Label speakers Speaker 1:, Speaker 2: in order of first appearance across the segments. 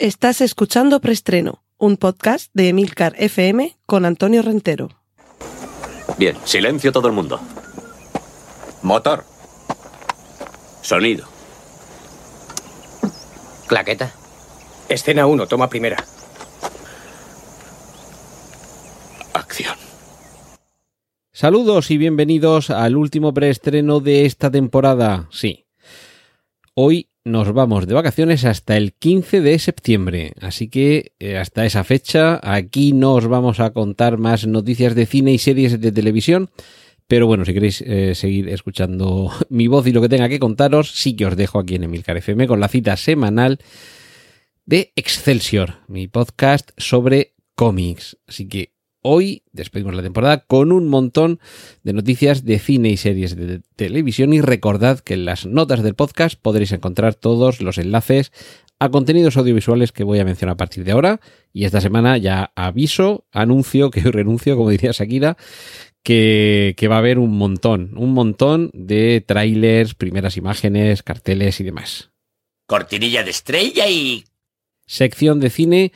Speaker 1: Estás escuchando Preestreno, un podcast de Emilcar FM con Antonio Rentero.
Speaker 2: Bien, silencio todo el mundo. Motor. Sonido.
Speaker 3: Claqueta.
Speaker 4: Escena 1, toma primera.
Speaker 2: Acción.
Speaker 5: Saludos y bienvenidos al último preestreno de esta temporada. Sí. Hoy nos vamos de vacaciones hasta el 15 de septiembre, así que eh, hasta esa fecha aquí no os vamos a contar más noticias de cine y series de televisión, pero bueno, si queréis eh, seguir escuchando mi voz y lo que tenga que contaros, sí que os dejo aquí en Emilcar FM con la cita semanal de Excelsior, mi podcast sobre cómics. Así que Hoy despedimos la temporada con un montón de noticias de cine y series de televisión y recordad que en las notas del podcast podréis encontrar todos los enlaces a contenidos audiovisuales que voy a mencionar a partir de ahora y esta semana ya aviso, anuncio que renuncio, como diría Shakira, que, que va a haber un montón, un montón de trailers, primeras imágenes, carteles y demás.
Speaker 3: Cortinilla de estrella y...
Speaker 5: Sección de cine,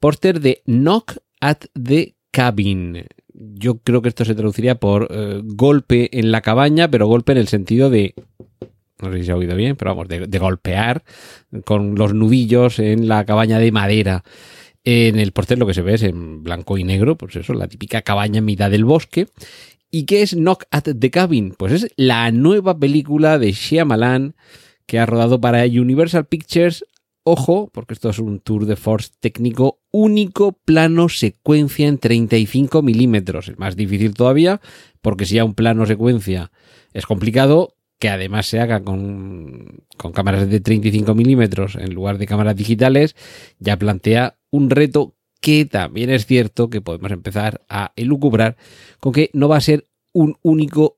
Speaker 5: póster de Knock at the cabin. Yo creo que esto se traduciría por eh, golpe en la cabaña, pero golpe en el sentido de no sé si se ha oído bien, pero vamos, de, golpear con los nudillos en la cabaña de madera. En el portel lo que se ve es en blanco y negro, pues eso, la típica cabaña mitad del bosque. ¿Y qué es Knock at the Cabin? Pues es la nueva película de Shyamalan que ha rodado para Universal Pictures Ojo, porque esto es un tour de force técnico único plano secuencia en 35 milímetros. Es más difícil todavía, porque si ya un plano secuencia es complicado, que además se haga con, con cámaras de 35 milímetros en lugar de cámaras digitales, ya plantea un reto que también es cierto que podemos empezar a elucubrar con que no va a ser un único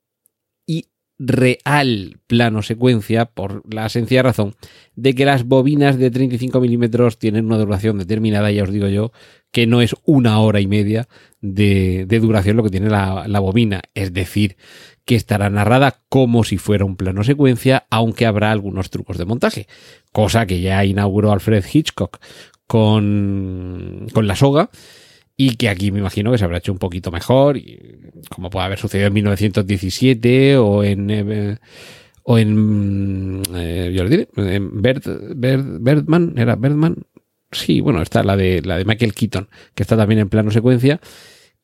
Speaker 5: real plano secuencia por la sencilla razón de que las bobinas de 35 milímetros tienen una duración determinada, ya os digo yo, que no es una hora y media de, de duración lo que tiene la, la, bobina. Es decir, que estará narrada como si fuera un plano secuencia, aunque habrá algunos trucos de montaje, cosa que ya inauguró Alfred Hitchcock con, con la soga y que aquí me imagino que se habrá hecho un poquito mejor, y, como puede haber sucedido en 1917 o en... Eh, o en, eh, yo lo diré, en Bert, Bert, Bertman, ¿era Bertman? Sí, bueno, está la de, la de Michael Keaton, que está también en plano secuencia,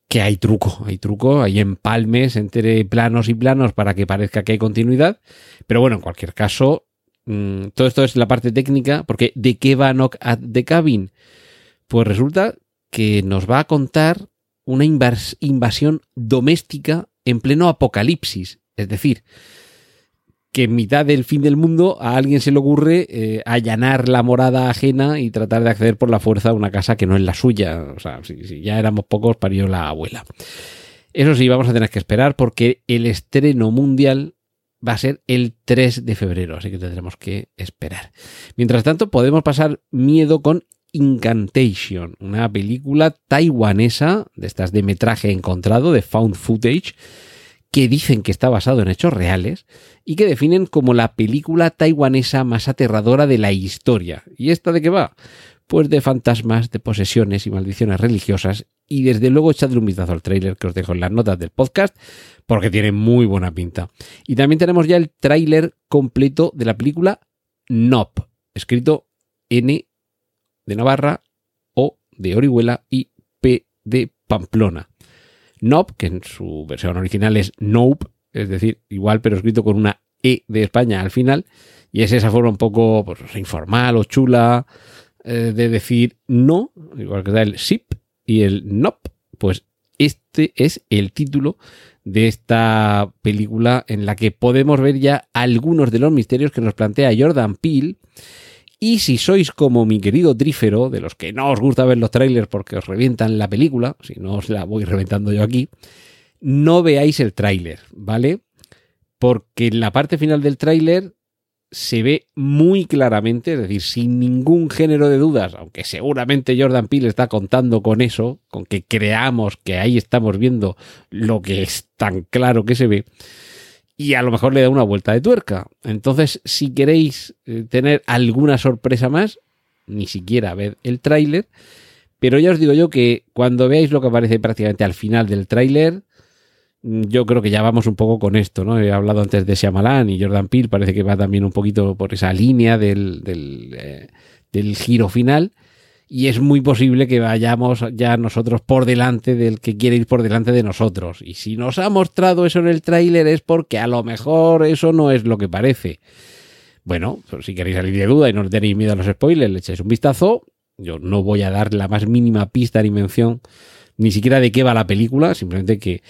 Speaker 5: que hay truco, hay truco, hay empalmes entre planos y planos para que parezca que hay continuidad, pero bueno, en cualquier caso, mmm, todo esto es la parte técnica, porque ¿de qué va Knock at the Cabin? Pues resulta que nos va a contar una invas invasión doméstica en pleno apocalipsis. Es decir, que en mitad del fin del mundo a alguien se le ocurre eh, allanar la morada ajena y tratar de acceder por la fuerza a una casa que no es la suya. O sea, si, si ya éramos pocos, parió la abuela. Eso sí, vamos a tener que esperar porque el estreno mundial va a ser el 3 de febrero, así que tendremos que esperar. Mientras tanto, podemos pasar miedo con Incantation, una película taiwanesa de estas de metraje encontrado, de found footage, que dicen que está basado en hechos reales y que definen como la película taiwanesa más aterradora de la historia. ¿Y esta de qué va? Pues de fantasmas, de posesiones y maldiciones religiosas. Y desde luego echadle un vistazo al tráiler que os dejo en las notas del podcast, porque tiene muy buena pinta. Y también tenemos ya el tráiler completo de la película Nop, escrito N de Navarra, O de Orihuela y P de Pamplona. Nop, que en su versión original es Nope, es decir, igual pero escrito con una E de España al final, y es esa forma un poco pues, informal o chula eh, de decir no, igual que da el SIP y el NOP, pues este es el título de esta película en la que podemos ver ya algunos de los misterios que nos plantea Jordan Peele y si sois como mi querido Trífero, de los que no os gusta ver los trailers porque os revientan la película, si no os la voy reventando yo aquí, no veáis el tráiler, ¿vale? Porque en la parte final del tráiler se ve muy claramente, es decir, sin ningún género de dudas, aunque seguramente Jordan Peele está contando con eso, con que creamos que ahí estamos viendo lo que es tan claro que se ve, y a lo mejor le da una vuelta de tuerca. Entonces, si queréis tener alguna sorpresa más, ni siquiera ver el tráiler. Pero ya os digo yo que cuando veáis lo que aparece prácticamente al final del tráiler, mm, yo creo que ya vamos un poco con esto, ¿no? He hablado antes de Shyamalan y Jordan Peele, parece que va también un poquito por esa línea del, del, eh, del giro final y es muy posible que vayamos ya nosotros por delante del que quiere ir por delante de nosotros. Y si nos ha mostrado eso en el tráiler es porque a lo mejor eso no es lo que parece. Bueno, pues si queréis salir de duda y no tenéis miedo a los spoilers, le echáis un vistazo. Yo no voy a dar la más mínima pista ni mención, ni siquiera de qué va la película, simplemente que,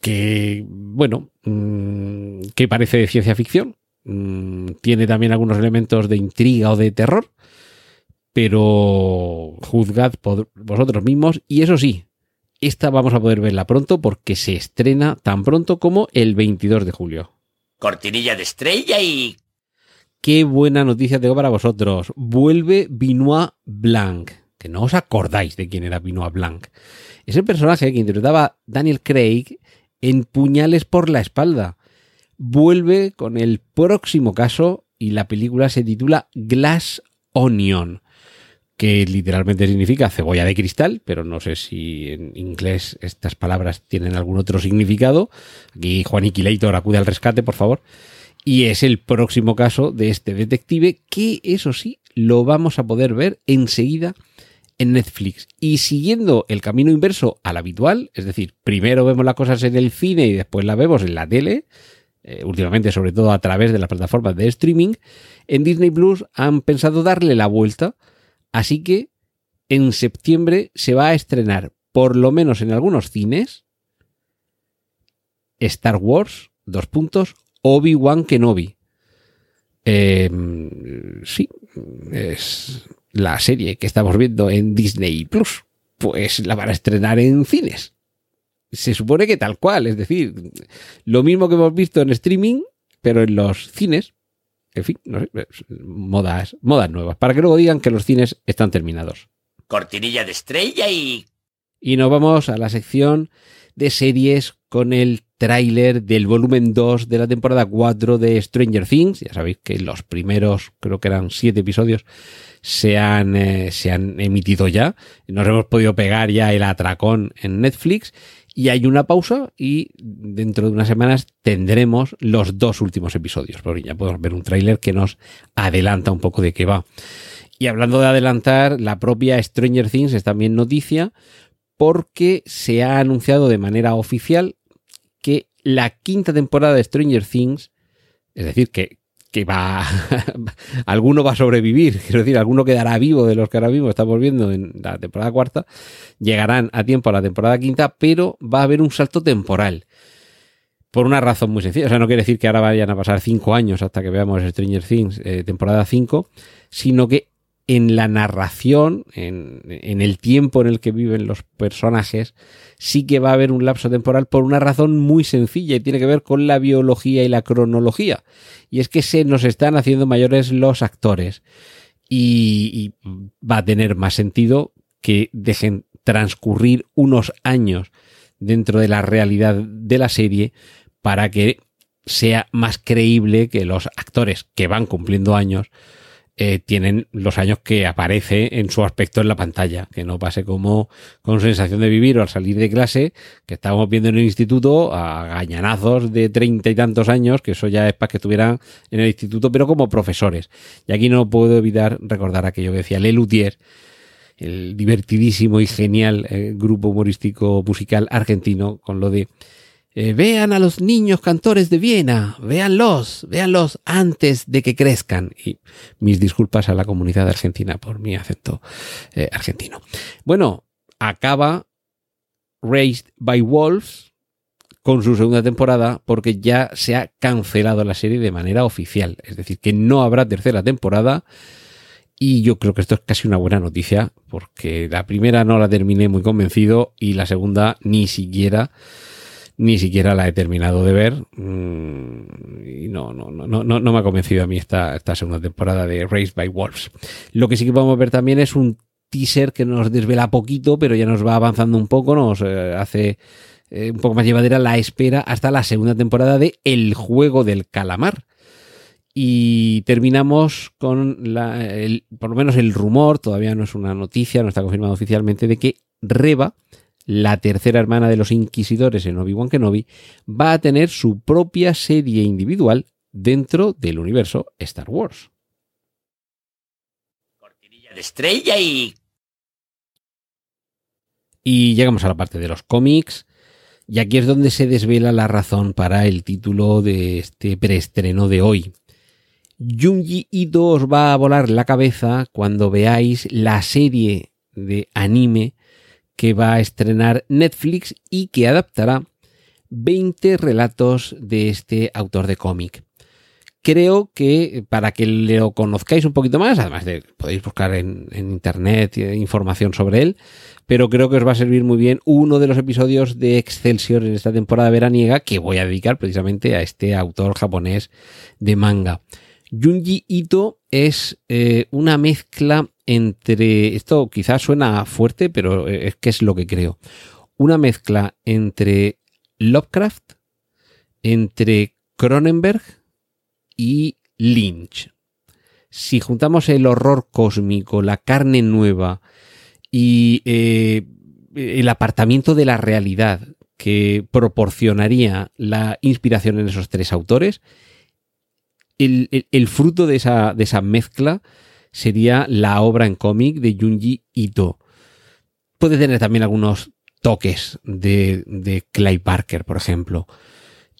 Speaker 5: que bueno, mmm, que parece de ciencia ficción. Mmm, tiene también algunos elementos de intriga o de terror pero juzgad por vosotros mismos y eso sí, esta vamos a poder verla pronto porque se estrena tan pronto como el 22 de julio.
Speaker 3: Cortinilla de estrella y...
Speaker 5: Qué buena noticia tengo para vosotros. Vuelve Benoit Blanc, que no os acordáis de quién era Benoit Blanc. Es el personaje que interpretaba Daniel Craig en Puñales por la espalda. Vuelve con el próximo caso y la película se titula Glass Onion que literalmente significa cebolla de cristal, pero no sé si en inglés estas palabras tienen algún otro significado. Aquí Juan Iquilator acude al rescate, por favor. Y es el próximo caso de este detective que, eso sí, lo vamos a poder ver enseguida en Netflix. Y siguiendo el camino inverso al habitual, es decir, primero vemos las cosas en el cine y después las vemos en la tele, eh, últimamente sobre todo a través de las plataformas de streaming, en Disney Plus han pensado darle la vuelta Así que en septiembre se va a estrenar, por lo menos en algunos cines, Star Wars, dos puntos, Obi-Wan Kenobi. Eh, sí, es la serie que estamos viendo en Disney Plus. Pues la van a estrenar en cines. Se supone que tal cual, es decir, lo mismo que hemos visto en streaming, pero en los cines, en fin, no sé, modas, modas nuevas, para que luego digan que los cines están terminados.
Speaker 3: Cortinilla de estrella y...
Speaker 5: Y nos vamos a la sección de series con el tráiler del volumen 2 de la temporada 4 de Stranger Things. Ya sabéis que los primeros, creo que eran 7 episodios, se han, eh, se han emitido ya. Nos hemos podido pegar ya el atracón en Netflix y hay una pausa y dentro de unas semanas tendremos los dos últimos episodios, porque ya podemos ver un tráiler que nos adelanta un poco de qué va. Y hablando de adelantar, la propia Stranger Things es también noticia porque se ha anunciado de manera oficial que la quinta temporada de Stranger Things, es decir, que, que va, alguno va a sobrevivir, quiero decir, alguno quedará vivo de los que ahora mismo estamos viendo en la temporada cuarta, llegarán a tiempo a la temporada quinta, pero va a haber un salto temporal. Por una razón muy sencilla, o sea, no quiere decir que ahora vayan a pasar cinco años hasta que veamos Stranger Things eh, temporada 5, sino que en la narración, en, el tiempo en el que viven los personajes, sí que va a haber un lapso temporal por una razón muy sencilla y tiene que ver con la biología y la cronología. Y es que se nos están haciendo mayores los actores. Y va a tener más sentido que dejen transcurrir unos años dentro de la realidad de la serie para que sea más creíble que los actores que van cumpliendo años eh, tienen los años que aparece en su aspecto en la pantalla, que no pase como con sensación de vivir o al salir de clase, que estábamos viendo en el instituto a gañanazos de treinta y tantos años, que eso ya es para que estuvieran en el instituto, pero como profesores. Y aquí no puedo evitar recordar aquello que decía Lelutier, el divertidísimo y genial eh, grupo humorístico musical argentino, con lo de eh, vean a los niños cantores de Viena, véanlos, véanlos antes de que crezcan. Y mis disculpas a la comunidad argentina por mi acento eh, argentino. Bueno, acaba Raised by Wolves con su segunda temporada porque ya se ha cancelado la serie de manera oficial. Es decir, que no habrá tercera temporada. Y yo creo que esto es casi una buena noticia porque la primera no la terminé muy convencido y la segunda ni siquiera ni siquiera la he terminado de ver mm, y no, no, no, no, no me ha convencido a mí esta, esta segunda temporada de Raised by Wolves. Lo que sí que podemos ver también es un teaser que nos desvela poquito, pero ya nos va avanzando un poco, nos eh, hace eh, un poco más llevadera la espera hasta la segunda temporada de El juego del calamar. Y terminamos con la, el, por lo menos el rumor, todavía no es una noticia, no está confirmado oficialmente, de que Reba, la tercera hermana de los inquisidores en Obi-Wan Kenobi, va a tener su propia serie individual dentro del universo Star Wars.
Speaker 3: Cortinilla de estrella y...
Speaker 5: Y llegamos a la parte de los cómics. Y aquí es donde se desvela la razón para el título de este preestreno de hoy. Junji Ito os va a volar la cabeza cuando veáis la serie de anime que va a estrenar Netflix y que adaptará 20 relatos de este autor de cómic. Creo que para que lo conozcáis un poquito más, además de podéis buscar en, internet información sobre él, pero creo que os va a servir muy bien uno de los episodios de Excelsior en esta temporada veraniega que voy a dedicar precisamente a este autor japonés de manga. Junji Ito es eh, una mezcla entre, esto quizás suena fuerte, pero es que es lo que creo, una mezcla entre Lovecraft, entre Cronenberg y Lynch. Si juntamos el horror cósmico, la carne nueva y eh, el apartamiento de la realidad que proporcionaría la inspiración en esos tres autores, el, fruto de esa, de esa mezcla sería la obra en cómic de Junji Ito. Puede tener también algunos toques de, de Clay Parker, por ejemplo.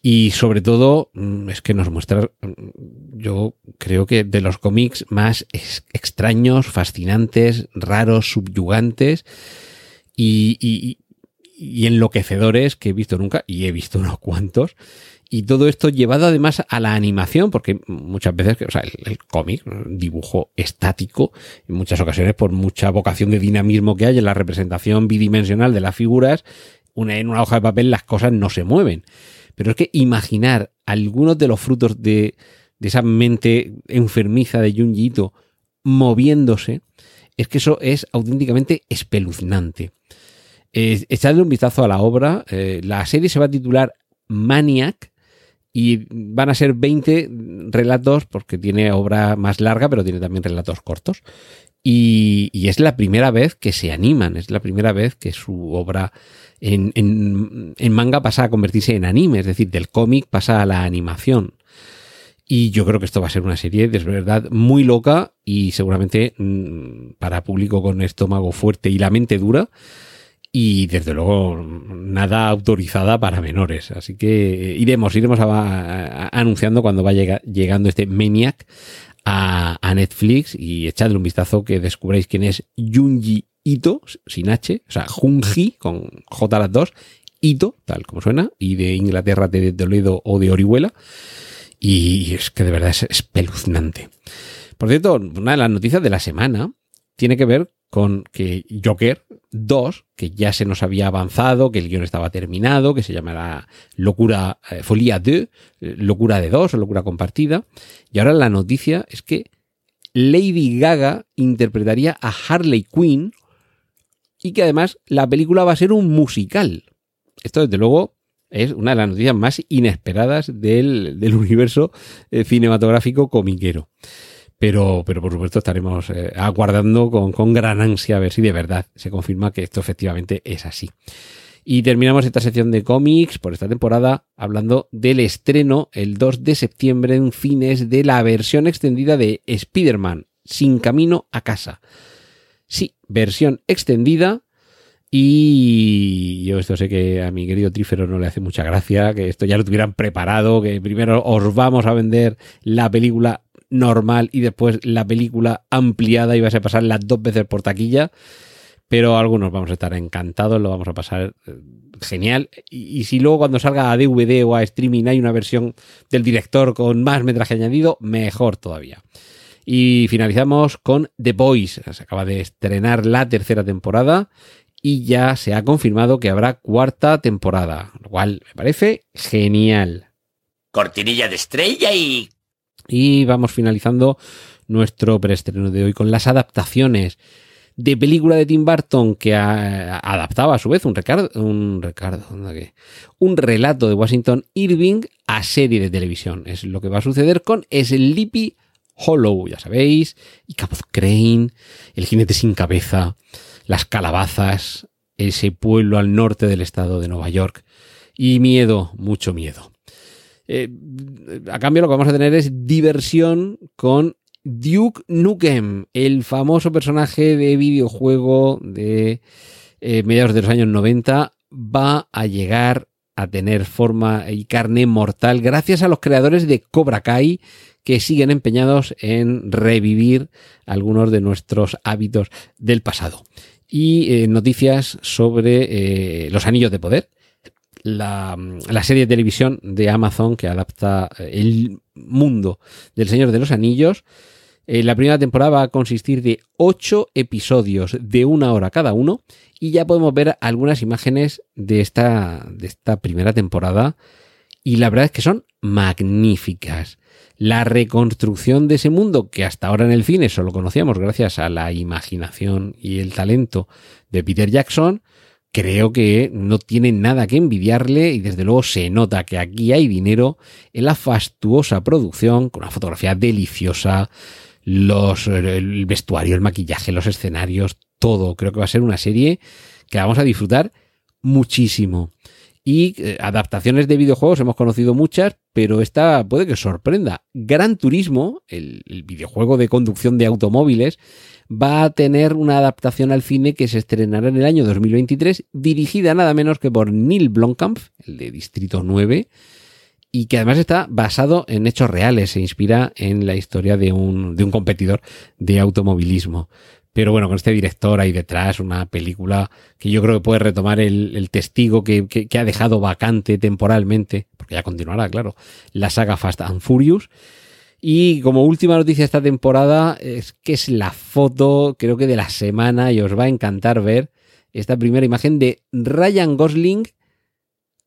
Speaker 5: Y sobre todo, mm, es que nos muestra, mm, yo creo que de los cómics más extraños, fascinantes, raros, subyugantes y, y, y enloquecedores que he visto nunca, y he visto unos cuantos. Y todo esto llevado además a la animación, porque muchas veces, o sea, el, cómic, dibujo estático, en muchas ocasiones por mucha vocación de dinamismo que hay en la representación bidimensional de las figuras, una, en una hoja de papel las cosas no se mueven. Pero es que imaginar algunos de los frutos de, de esa mente enfermiza de Junji Ito moviéndose, es que eso es auténticamente espeluznante. Eh, echadle un vistazo a la obra. Eh, la serie se va a titular Maniac y van a ser 20 relatos porque tiene obra más larga, pero tiene también relatos cortos. Y, es la primera vez que se animan, es la primera vez que su obra en, en, manga pasa a convertirse en anime, es decir, del cómic pasa a la animación. Y yo creo que esto va a ser una serie de verdad muy loca y seguramente mm, para público con estómago fuerte y la mente dura y desde luego nada autorizada para menores. Así que iremos, iremos anunciando cuando vaya llegando este Maniac a, Netflix y echadle un vistazo que descubráis quién es Junji Ito, sin H, o sea, Junji con J las dos, Ito, tal como suena, y de Inglaterra, de Toledo o de Orihuela. Y es que de verdad es espeluznante. Por cierto, una de las noticias de la semana tiene que ver con que Joker 2, que ya se nos había avanzado, que el guion estaba terminado, que se llamará Locura, eh, Folia 2, eh, Locura de 2 o Locura Compartida. Y ahora la noticia es que Lady Gaga interpretaría a Harley Quinn y que además la película va a ser un musical. Esto desde luego es una de las noticias más inesperadas del, del universo eh, cinematográfico comiquero. Pero, pero por supuesto estaremos eh, aguardando con, gran ansia a ver si de verdad se confirma que esto efectivamente es así. Y terminamos esta sección de cómics por esta temporada hablando del estreno el 2 de septiembre en cines de la versión extendida de Spider-Man, Sin Camino a Casa. Sí, versión extendida. Y yo esto sé que a mi querido Trífero no le hace mucha gracia, que esto ya lo tuvieran preparado, que primero os vamos a vender la película normal y después la película ampliada y vas a pasar las dos veces por taquilla. Pero algunos vamos a estar encantados, lo vamos a pasar eh, genial. Y, si luego cuando salga a DVD o a streaming hay una versión del director con más metraje añadido, mejor todavía. Y finalizamos con The Boys. Se acaba de estrenar la tercera temporada y ya se ha confirmado que habrá cuarta temporada, lo cual me parece genial.
Speaker 3: Cortinilla de estrella y
Speaker 5: y vamos finalizando nuestro preestreno de hoy con las adaptaciones de película de Tim Burton que adaptaba a su vez un, un, un relato de Washington Irving a serie de televisión. Es lo que va a suceder con Sleepy Hollow, ya sabéis, y Capuz Crane, el jinete sin cabeza, las calabazas, ese pueblo al norte del estado de Nueva York, y miedo, mucho miedo. Eh, a cambio lo que vamos a tener es diversión con Duke Nukem, el famoso personaje de videojuego de eh, mediados de los años 90, va a llegar a tener forma y carne mortal gracias a los creadores de Cobra Kai que siguen empeñados en revivir algunos de nuestros hábitos del pasado. Y eh, noticias sobre los anillos de poder, la, serie de televisión de Amazon que adapta eh, el mundo del Señor de los Anillos. Eh, la primera temporada va a consistir de ocho episodios de una hora cada uno y ya podemos ver algunas imágenes de esta, de esta primera temporada y la verdad es que son magníficas. La reconstrucción de ese mundo que hasta ahora en el cine solo conocíamos gracias a la imaginación y el talento de Peter Jackson, creo que no tiene nada que envidiarle y desde luego se nota que aquí hay dinero en la fastuosa producción, con una fotografía deliciosa, los, el vestuario, el maquillaje, los escenarios, todo. Creo que va a ser una serie que vamos a disfrutar muchísimo. Y eh, adaptaciones de videojuegos hemos conocido muchas, pero esta puede que sorprenda. Gran Turismo, el, videojuego de conducción de automóviles, va a tener una adaptación al cine que se estrenará en el año 2023, dirigida nada menos que por Neil Blomkamp, el de Distrito 9, y que además está basado en hechos reales, se inspira en la historia de un, de un competidor de automovilismo. Pero bueno, con este director ahí detrás, una película que yo creo que puede retomar el, testigo que, que, ha dejado vacante temporalmente, porque ya continuará, claro, la saga Fast and Furious. Y como última noticia esta temporada, es que es la foto, creo que de la semana, y os va a encantar ver esta primera imagen de Ryan Gosling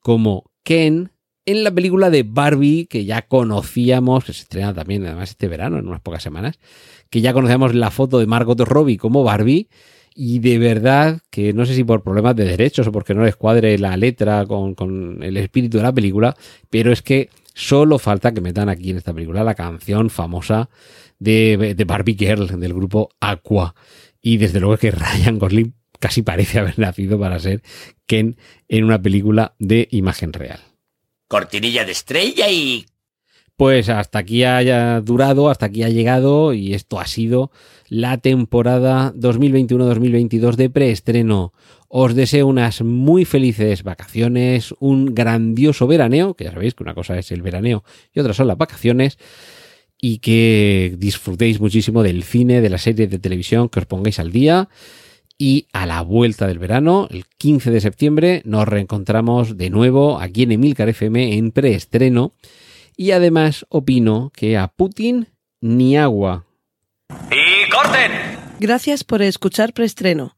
Speaker 5: como Ken en la película de Barbie, que ya conocíamos, que se estrena también además este verano, en unas pocas semanas, que ya conocíamos la foto de Margot Robbie como Barbie, y de verdad que no sé si por problemas de derechos o porque no les cuadre la letra con, con el espíritu de la película, pero es que solo falta que metan aquí en esta película la canción famosa de, de Barbie Girl del grupo Aqua. Y desde luego que Ryan Gosling casi parece haber nacido para ser Ken en una película de imagen real
Speaker 3: cortinilla de estrella y...
Speaker 5: Pues hasta aquí haya durado, hasta aquí ha llegado y esto ha sido la temporada 2021-2022 de preestreno. Os deseo unas muy felices vacaciones, un grandioso veraneo, que ya sabéis que una cosa es el veraneo y otra son las vacaciones, y que disfrutéis muchísimo del cine, de la serie de televisión, que os pongáis al día y a la vuelta del verano, el 15 de septiembre, nos reencontramos de nuevo aquí en Emilcar FM en preestreno. Y además opino que a Putin ni agua.
Speaker 3: ¡Y corten!
Speaker 1: Gracias por escuchar preestreno.